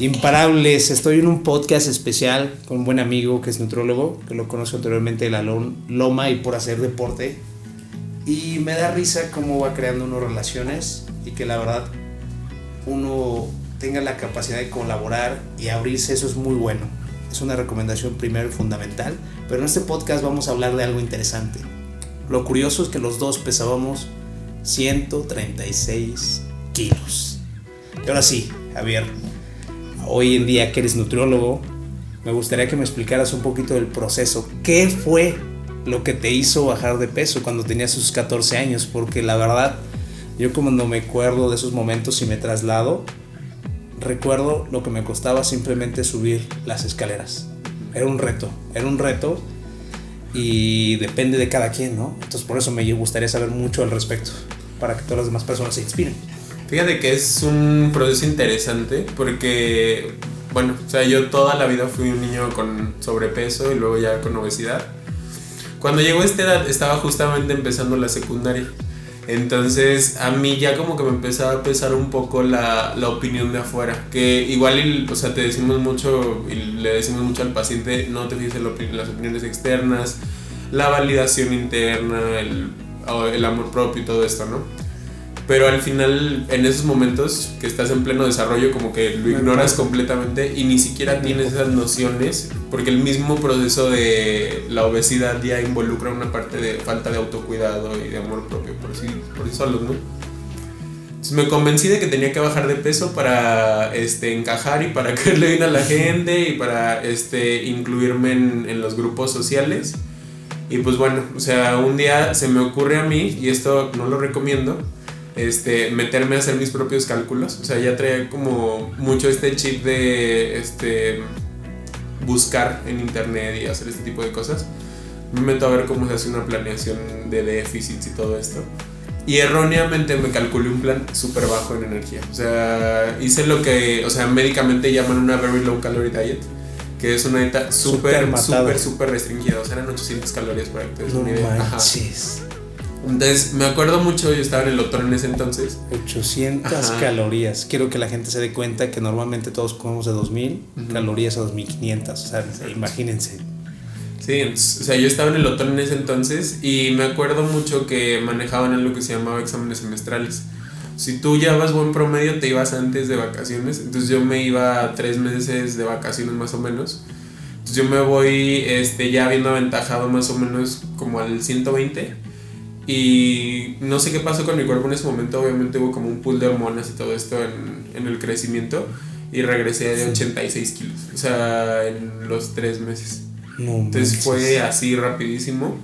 Imparables, estoy en un podcast especial con un buen amigo que es nutrólogo, que lo conozco anteriormente de la Loma y por hacer deporte. Y me da risa cómo va creando uno relaciones y que la verdad uno tenga la capacidad de colaborar y abrirse, eso es muy bueno. Es una recomendación primero y fundamental. Pero en este podcast vamos a hablar de algo interesante. Lo curioso es que los dos pesábamos 136 kilos. Y ahora sí, Javier, hoy en día que eres nutriólogo, me gustaría que me explicaras un poquito del proceso. ¿Qué fue lo que te hizo bajar de peso cuando tenías sus 14 años? Porque la verdad, yo como no me acuerdo de esos momentos y me traslado, recuerdo lo que me costaba simplemente subir las escaleras. Era un reto, era un reto y depende de cada quien, ¿no? Entonces por eso me gustaría saber mucho al respecto, para que todas las demás personas se inspiren. Fíjate que es un proceso interesante porque, bueno, o sea, yo toda la vida fui un niño con sobrepeso y luego ya con obesidad. Cuando llegó a esta edad estaba justamente empezando la secundaria. Entonces a mí ya como que me empezaba a pesar un poco la, la opinión de afuera. Que igual, o sea, te decimos mucho y le decimos mucho al paciente, no te fijes en las opiniones externas, la validación interna, el, el amor propio y todo esto, ¿no? Pero al final en esos momentos que estás en pleno desarrollo como que lo ignoras completamente y ni siquiera tienes esas nociones porque el mismo proceso de la obesidad ya involucra una parte de falta de autocuidado y de amor propio por sí, por sí solos, ¿no? Entonces me convencí de que tenía que bajar de peso para este, encajar y para caerle bien a la gente y para este, incluirme en, en los grupos sociales. Y pues bueno, o sea, un día se me ocurre a mí, y esto no lo recomiendo, este, meterme a hacer mis propios cálculos. O sea, ya traía como mucho este chip de este, buscar en internet y hacer este tipo de cosas. Me meto a ver cómo se hace una planeación de déficits y todo esto. Y erróneamente me calculé un plan súper bajo en energía. O sea, hice lo que, o sea, médicamente llaman una very low calorie diet. Que es una dieta súper, súper, súper restringida. O sea, eran 800 calorías para que te des una idea. Entonces, me acuerdo mucho, yo estaba en el doctor en ese entonces. 800 calorías. Quiero que la gente se dé cuenta que normalmente todos comemos de 2000 calorías a 2500. O sea, imagínense. Sí, o sea, yo estaba en el doctor en ese entonces y me acuerdo mucho que manejaban algo que se llamaba exámenes semestrales. Si tú llevabas buen promedio, te ibas antes de vacaciones. Entonces, yo me iba tres meses de vacaciones más o menos. Entonces, yo me voy este, ya habiendo aventajado más o menos como al 120 y no sé qué pasó con mi cuerpo en ese momento, obviamente hubo como un pool de hormonas y todo esto en, en el crecimiento. Y regresé de 86 kilos, o sea, en los tres meses. Entonces fue así rapidísimo.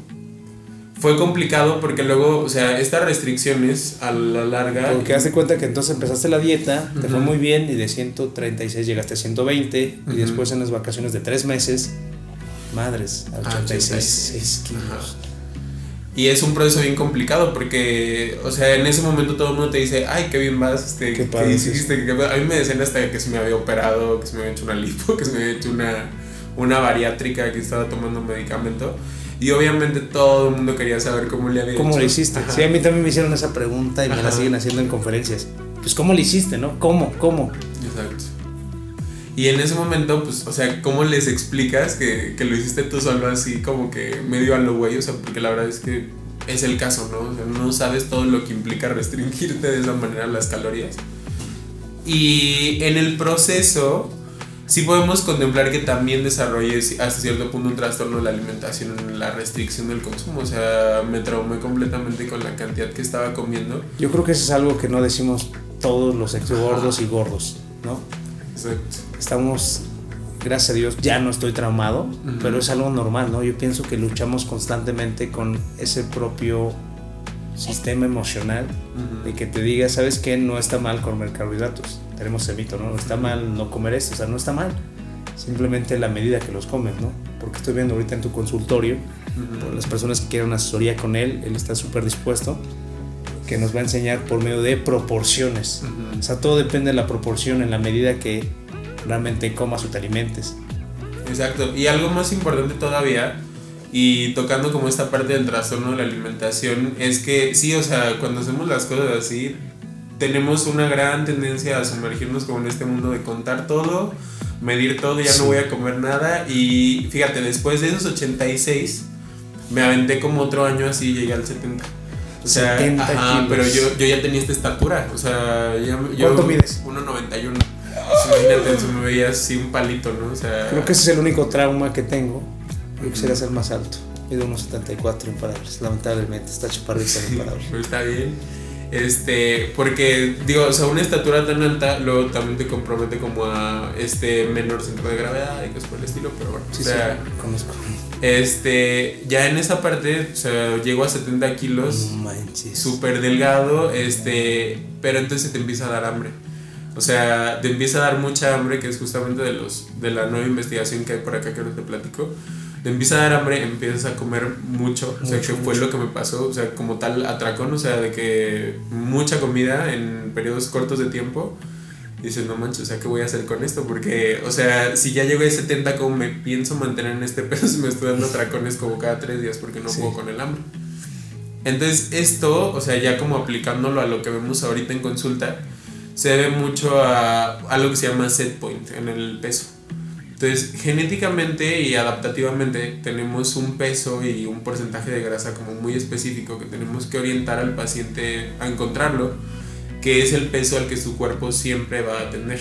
Fue complicado porque luego, o sea, estas restricciones a la larga... Porque hace cuenta que entonces empezaste la dieta, te fue muy bien y de 136 llegaste a 120 y después en las vacaciones de tres meses, madres, a 86, kilos. Y es un proceso bien complicado porque, o sea, en ese momento todo el mundo te dice, ay, qué bien vas, este, qué, ¿qué hiciste? a mí me decían hasta que se me había operado, que se me había hecho una lipo, que se me había hecho una, una bariátrica, que estaba tomando medicamento. Y obviamente todo el mundo quería saber cómo le había ¿Cómo lo hiciste? Sí, a mí también me hicieron esa pregunta y me la siguen haciendo en conferencias. Pues, ¿cómo lo hiciste, no? ¿Cómo? ¿Cómo? Exacto. Y en ese momento, pues, o sea, ¿cómo les explicas que, que lo hiciste tú solo así, como que medio a lo güey? O sea, porque la verdad es que es el caso, ¿no? O sea, no sabes todo lo que implica restringirte de esa manera las calorías. Y en el proceso, sí podemos contemplar que también desarrollé hasta cierto punto un trastorno de la alimentación en la restricción del consumo. O sea, me traumé completamente con la cantidad que estaba comiendo. Yo creo que eso es algo que no decimos todos los ex gordos y gordos, ¿no? Exacto. Estamos, gracias a Dios, ya no estoy traumado, pero es algo normal, ¿no? Yo pienso que luchamos constantemente con ese propio sistema emocional de que te diga, ¿sabes qué? No está mal comer carbohidratos. Tenemos ese mito, ¿no? No está mal no comer esto, o sea, no está mal. Simplemente la medida que los comes, ¿no? Porque estoy viendo ahorita en tu consultorio, por las personas que quieren una asesoría con él, él está súper dispuesto que nos va a enseñar por medio de proporciones. O sea, todo depende de la proporción en la medida que realmente comas o te alimentes. Exacto. Y algo más importante todavía, y tocando como esta parte del trastorno de la alimentación, es que sí, o sea, cuando hacemos las cosas así, tenemos una gran tendencia a sumergirnos como en este mundo de contar todo, medir todo, ya no voy a comer nada. Y fíjate, después de esos 86, me aventé como otro año así llegué al 70. O sea, ajá, pero yo, yo ya tenía esta estatura. O sea, ya, yo, ¿Cuánto mides? 1,91. Imagínate, se me veía así un palito, ¿no? O sea, Creo que ese es el único trauma que tengo. Yo quisiera ser más alto. Mido unos 74 imparables. Lamentablemente, está chaparrito imparable. pero está bien. Este, porque digo, o sea, una estatura tan alta luego también te compromete como a este menor centro de gravedad y cosas por el estilo, pero bueno, Sí, o sea, sí, conozco. este, ya en esa parte, o sea, llego a 70 kilos, No manches. súper delgado, este, pero entonces te empieza a dar hambre. O sea, te empieza a dar mucha hambre, que es justamente de los de la nueva investigación que hay por acá que ahora te platico. Te empieza a dar hambre, empiezas a comer mucho, o sea, Mucho, que fue mucho. lo que me pasó, o sea, como tal atracón, o sea, de que mucha comida en periodos cortos de tiempo. Dices, no manches, o sea, ¿qué voy a hacer con esto? Porque, o sea, si ya llego a 70, ¿cómo me pienso mantener en este peso si me estoy dando atracones como cada tres días porque no Sí. puedo con el hambre? Entonces, esto, o sea, ya como aplicándolo a lo que vemos ahorita en consulta, se debe mucho a algo que se llama set point en el peso. Entonces, genéticamente y adaptativamente tenemos un peso y un porcentaje de grasa como muy específico que tenemos que orientar al paciente a encontrarlo, que es el peso al que su cuerpo siempre va a tener.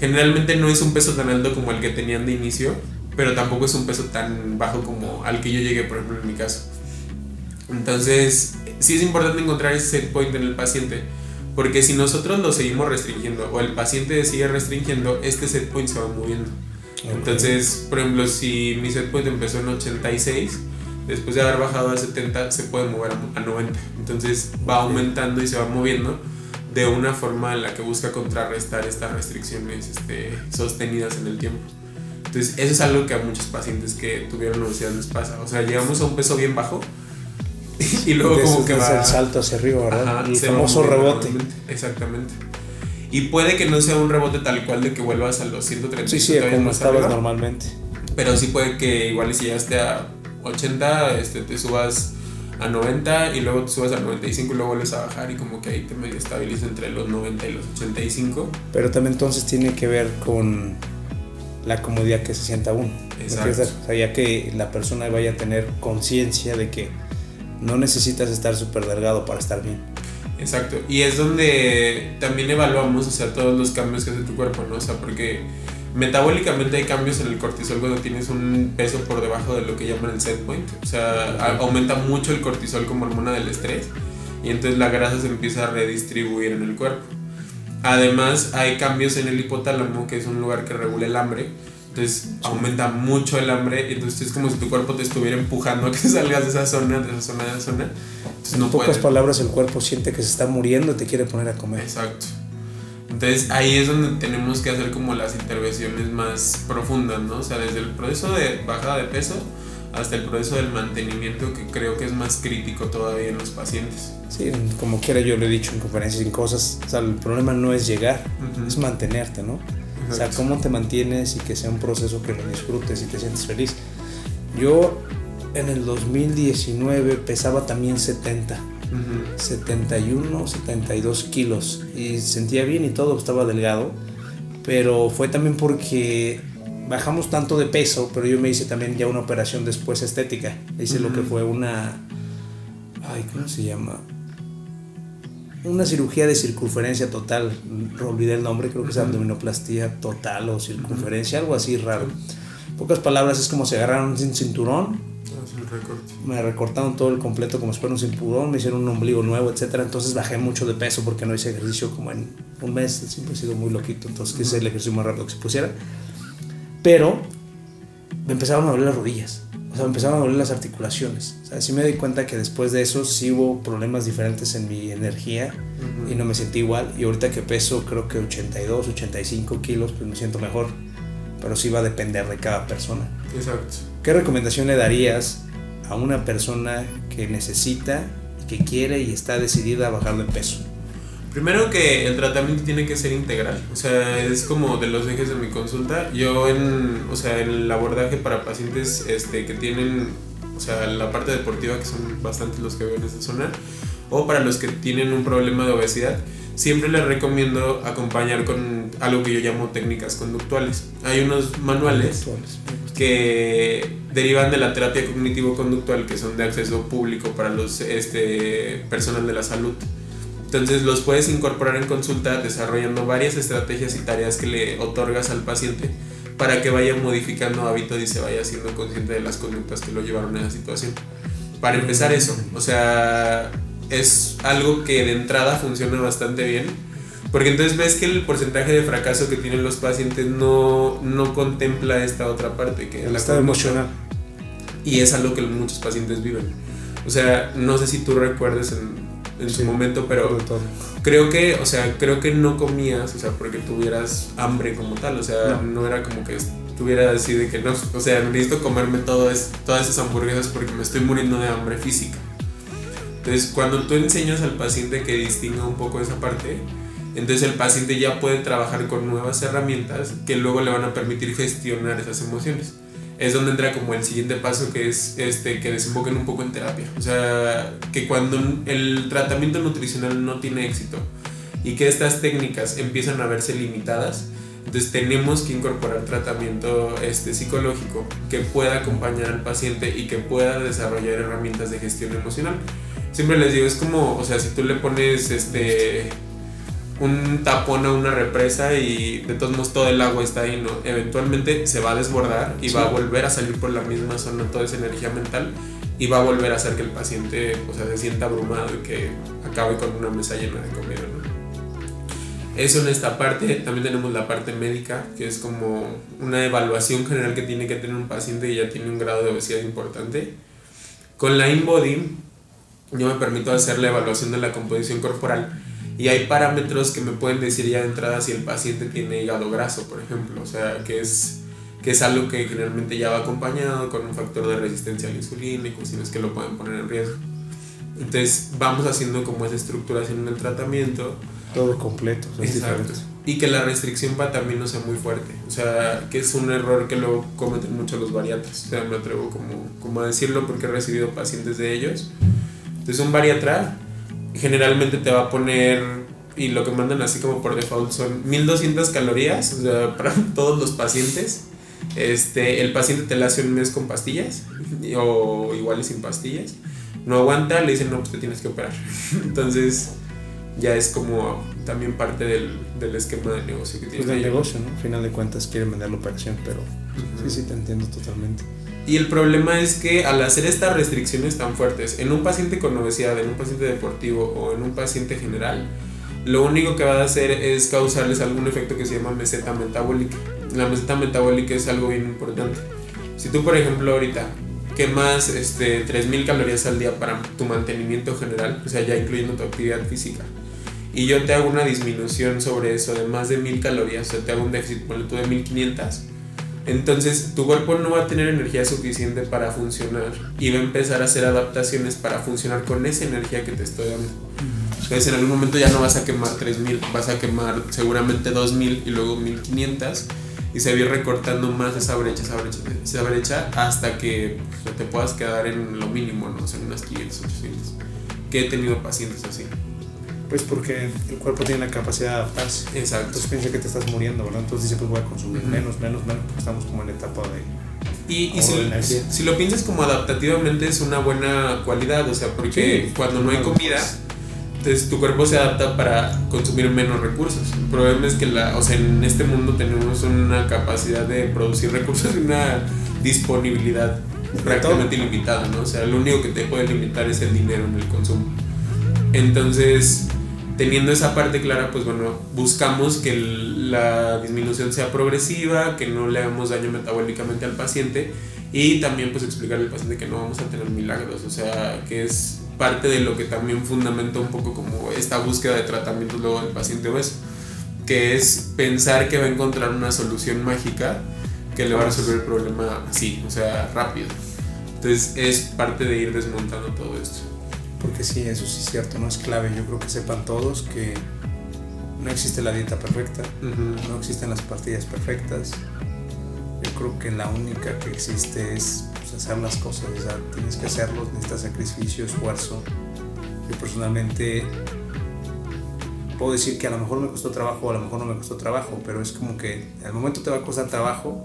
Generalmente no es un peso tan alto como el que tenían de inicio, pero tampoco es un peso tan bajo como al que yo llegué, por ejemplo, en mi caso. Entonces, sí es importante encontrar ese set point en el paciente, porque si nosotros lo seguimos restringiendo o el paciente sigue restringiendo, este set point se va moviendo. Entonces, por ejemplo, si mi set point empezó en 86, después de haber bajado a 70, se puede mover a 90. Entonces va aumentando y se va moviendo de una forma en la que busca contrarrestar estas restricciones este, sostenidas en el tiempo. Entonces, eso es algo que a muchos pacientes que tuvieron obesidad les pasa. O sea, llegamos a un peso bien bajo y luego Ese como que va... el salto hacia arriba, ¿verdad? Ajá, el famoso rebote. Exactamente. Y puede que no sea un rebote tal cual de que vuelvas a los 130. Sí, sí, como estabas arriba. normalmente. Pero sí puede que igual si llegaste a 80, este, te subas a 90 y luego te subas a 95 y luego vuelves a bajar y como que ahí te medio estabiliza entre los 90 y los 85. Pero también entonces tiene que ver con la comodidad que se sienta uno. ¿me Exacto. O sea, ya que la persona vaya a tener conciencia de que no necesitas estar súper delgado para estar bien. Exacto. Y es donde también evaluamos, o sea, todos los cambios que hace tu cuerpo, ¿no? O sea, porque metabólicamente hay cambios en el cortisol cuando tienes un peso por debajo de lo que llaman el set point. O sea, aumenta mucho el cortisol como hormona del estrés y entonces la grasa se empieza a redistribuir en el cuerpo. Además, hay cambios en el hipotálamo, que es un lugar que regula el hambre. Entonces aumenta mucho el hambre, y entonces es como si tu cuerpo te estuviera empujando a que salgas de esa zona, de esa zona, de esa zona. Entonces En no pocas puedes. palabras, el cuerpo siente que se está muriendo y te quiere poner a comer. Exacto. Entonces ahí es donde tenemos que hacer como las intervenciones más profundas, ¿no? O sea, desde el proceso de bajada de peso hasta el proceso del mantenimiento que creo que es más crítico todavía en los pacientes. Sí, como quiera yo lo he dicho en conferencias y en cosas, o sea, el problema no es llegar, Ujú. es mantenerte, ¿no? O sea, cómo te mantienes y que sea un proceso que lo disfrutes y te sientes feliz. Yo en el 2019 pesaba también 70, Ujú. 71, 72 kilos y sentía bien y todo, estaba delgado, pero fue también porque bajamos tanto de peso, pero yo me hice también ya una operación después estética, hice lo que fue una, ay, ¿cómo se llama? Una cirugía de circunferencia total, olvidé el nombre, creo que es abdominoplastía total o circunferencia, algo así raro. En pocas palabras es como se agarraron un cinturón, recorte. me recortaron todo el completo como si fuera un cinturón, me hicieron un ombligo nuevo, etcétera. Entonces bajé mucho de peso porque no hice ejercicio como en un mes, siempre he sido muy loquito, entonces quise el ejercicio más rápido que se pusiera. Pero me empezaron a doler las rodillas, sea, me empezaron a doler las articulaciones. O sea, sí me di cuenta que después de eso sí hubo problemas diferentes en mi energía Ujú. y no me sentí igual. Y ahorita que peso creo que 82, 85 kilos, pues me siento mejor. Pero sí va a depender de cada persona. Exacto. ¿Qué recomendación le darías a una persona que necesita, que quiere y está decidida a bajar de peso? Primero que el tratamiento tiene que ser integral, o sea, es como de los ejes de mi consulta. Yo en, o sea, el abordaje para pacientes este, que tienen, o sea, la parte deportiva, que son bastantes los que veo en esta zona, o para los que tienen un problema de obesidad, siempre les recomiendo acompañar con algo que yo llamo técnicas conductuales. Hay unos manuales que derivan de la terapia cognitivo-conductual que son de acceso público para los este, personal de la salud. Entonces los puedes incorporar en consulta desarrollando varias estrategias y tareas que le otorgas al paciente para que vaya modificando hábitos y se vaya siendo consciente de las conductas que lo llevaron a esa situación. Para empezar eso, o sea, es algo que de entrada funciona bastante bien, porque entonces ves que el porcentaje de fracaso que tienen los pacientes no, no contempla esta otra parte, que el estado emocional. Y es algo que muchos pacientes viven. O sea, no sé si tú recuerdes en en su momento, pero creo que, o sea, creo que no comías, o sea, porque tuvieras hambre como tal, o sea, no, era como que estuviera así de que no, o sea, necesito comerme todo es, todas esas hamburguesas porque me estoy muriendo de hambre física. Entonces, cuando tú enseñas al paciente que distinga un poco esa parte, entonces el paciente ya puede trabajar con nuevas herramientas que luego le van a permitir gestionar esas emociones es donde entra como el siguiente paso que es este que desemboquen un poco en terapia. O sea, que cuando el tratamiento nutricional no tiene éxito y que estas técnicas empiezan a verse limitadas, entonces tenemos que incorporar tratamiento este, psicológico que pueda acompañar al paciente y que pueda desarrollar herramientas de gestión emocional. Siempre les digo, es como, o sea, si tú le pones este un tapón a una represa y de todos modos todo el agua está ahí, ¿no? Eventualmente se va a desbordar y va a volver a salir por la misma zona toda esa energía mental y va a volver a hacer que el paciente o sea, se sienta abrumado y que acabe con una mesa llena de comida, ¿no? Eso en esta parte, también tenemos la parte médica, que es como una evaluación general que tiene que tener un paciente que ya tiene un grado de obesidad importante. Con la InBody, yo me permito hacer la evaluación de la composición corporal y hay parámetros que me pueden decir ya de entrada si el paciente tiene hígado graso, por ejemplo. O sea, que es, que es algo que generalmente ya va acompañado con un factor de resistencia a la insulina y cuestiones que lo pueden poner en riesgo. Entonces vamos haciendo como esa estructuración en el tratamiento. Todo completo. Exacto. Y que la restricción va también no sea muy fuerte. O sea, que es un error que lo cometen mucho los bariatras. O sea, me atrevo como, como a decirlo porque he recibido pacientes de ellos. Entonces un bariatra generalmente te va a poner, y lo que mandan así como por default son 1200 calorías, o sea, para todos los pacientes. Este, el paciente te la hace un mes con pastillas, o igual sin pastillas. No aguanta, le dicen, no, pues te tienes que operar. Entonces, ya es como también parte del, del esquema de negocio que tiene. Pues del negocio, ¿no? Al final de cuentas quieren vender la operación, pero sí, sí, te entiendo totalmente. Y el problema es que al hacer estas restricciones tan fuertes en un paciente con obesidad, en un paciente deportivo o en un paciente general, lo único que va a hacer es causarles algún efecto que se llama meseta metabólica. La meseta metabólica es algo bien importante. Si tú, por ejemplo, ahorita quemas este, 3.000 calorías al día para tu mantenimiento general, o sea, ya incluyendo tu actividad física, y yo te hago una disminución sobre eso de más de 1.000 calorías, o sea, te hago un déficit, por tú de 1.500, entonces tu cuerpo no va a tener energía suficiente para funcionar y va a empezar a hacer adaptaciones para funcionar con esa energía que te estoy dando. Entonces en algún momento ya no vas a quemar 3000, vas a quemar seguramente 2000 y luego 1500 y se va a ir recortando más esa brecha, esa brecha, esa brecha hasta que pues, te puedas quedar en lo mínimo, ¿no? O sea, unas 500, 800. Que he tenido pacientes así. Pues porque el cuerpo tiene la capacidad de adaptarse. Exacto. Entonces piensa que te estás muriendo, ¿verdad? Entonces dice, pues voy a consumir menos, menos, menos, porque estamos como en la etapa de... Y, y si, si, lo piensas como adaptativamente es una buena cualidad, o sea, porque cuando no hay comida, entonces tu cuerpo se adapta para consumir menos recursos. El problema es que la, o sea, en este mundo tenemos una capacidad de producir recursos y una disponibilidad prácticamente ilimitada, ¿no? O sea, lo único que te puede limitar es el dinero en el consumo. Entonces, teniendo esa parte clara, pues bueno, buscamos que la disminución sea progresiva, que no le hagamos daño metabólicamente al paciente y también pues explicarle al paciente que no vamos a tener milagros, o sea, que es parte de lo que también fundamenta un poco como esta búsqueda de tratamientos luego del paciente obeso, que es pensar que va a encontrar una solución mágica que le va a resolver el problema así, o sea, rápido. Entonces es parte de ir desmontando todo esto. Porque sí, eso sí es cierto, no es clave. Yo creo que sepan todos que no existe la dieta perfecta, no existen las pastillas perfectas. Yo creo que la única que existe es pues, hacer las cosas, o tienes que hacerlo, necesitas sacrificio, esfuerzo. Yo personalmente puedo decir que a lo mejor me costó trabajo o a lo mejor no me costó trabajo, pero es como que al momento te va a costar trabajo,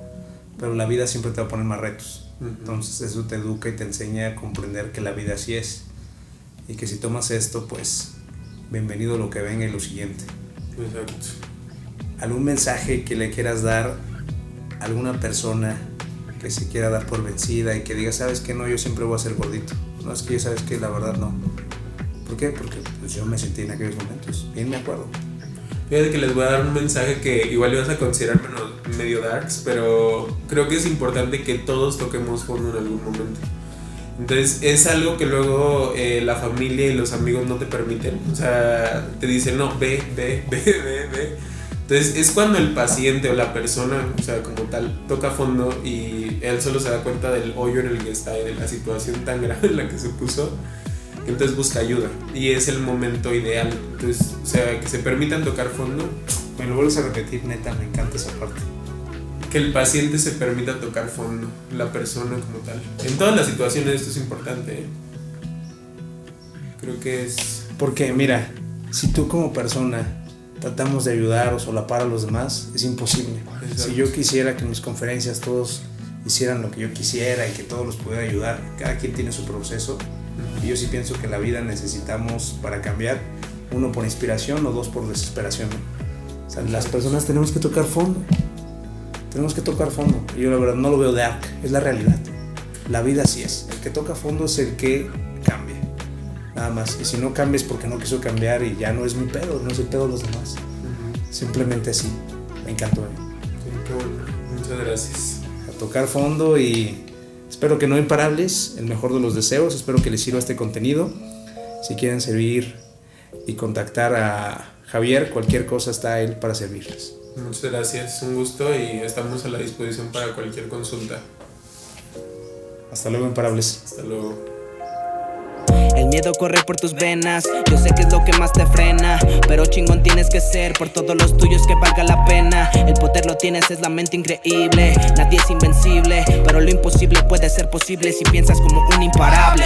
pero la vida siempre te va a poner más retos. Entonces eso te educa y te enseña a comprender que la vida así es. Y que si tomas esto, pues bienvenido lo que venga y lo siguiente. Exacto. ¿Algún mensaje que le quieras dar a alguna persona que se quiera dar por vencida y que diga, sabes que no, yo siempre voy a ser gordito? No, es que sabes que la verdad no. ¿Por qué? Porque pues, yo me sentí en aquellos momentos. Bien me acuerdo. Fíjate que les voy a dar un mensaje que igual ibas a considerar medio darks, pero creo que es importante que todos toquemos fondo en algún momento. Entonces es algo que luego eh, la familia y los amigos no te permiten. O sea, te dicen, no, ve, ve, ve, ve, ve. Entonces es cuando el paciente o la persona, o sea, como tal, toca fondo y él solo se da cuenta del hoyo en el que está y de la situación tan grave en la que se puso entonces busca ayuda y es el momento ideal. Entonces, o sea, que se permitan tocar fondo. Me lo vuelves a repetir, neta, me encanta esa parte. Que el paciente se permita tocar fondo, la persona como tal. En todas las situaciones esto es importante. ¿eh? Creo que es... Porque mira, si tú como persona tratamos de ayudar o solapar a los demás, es imposible. Si yo quisiera que en mis conferencias todos hicieran lo que yo quisiera y que todos los pudiera ayudar, cada quien tiene su proceso, y yo sí pienso que en la vida necesitamos para cambiar, uno por inspiración o dos por desesperación. O sea, las personas tenemos que tocar fondo. Tenemos que tocar fondo. Yo la verdad no lo veo de arc, es la realidad. La vida así es. El que toca fondo es el que cambia. Nada más. Y si no cambia es porque no quiso cambiar y ya no es mi pedo, no es el pedo de los demás. Simplemente así. Me encantó. Muchas gracias. A tocar fondo y Espero que no imparables, el mejor de los deseos, espero que les sirva este contenido. Si quieren servir y contactar a Javier, cualquier cosa está él para servirles. Muchas gracias, un gusto y estamos a la disposición para cualquier consulta. Hasta luego, imparables. Hasta luego. El miedo corre por tus venas, yo sé que es lo que más te frena, pero chingón tienes que ser por todos los tuyos que valga la pena. El poder lo tienes, es la mente increíble, nadie es invencible, pero lo imposible puede ser posible si piensas como un imparable.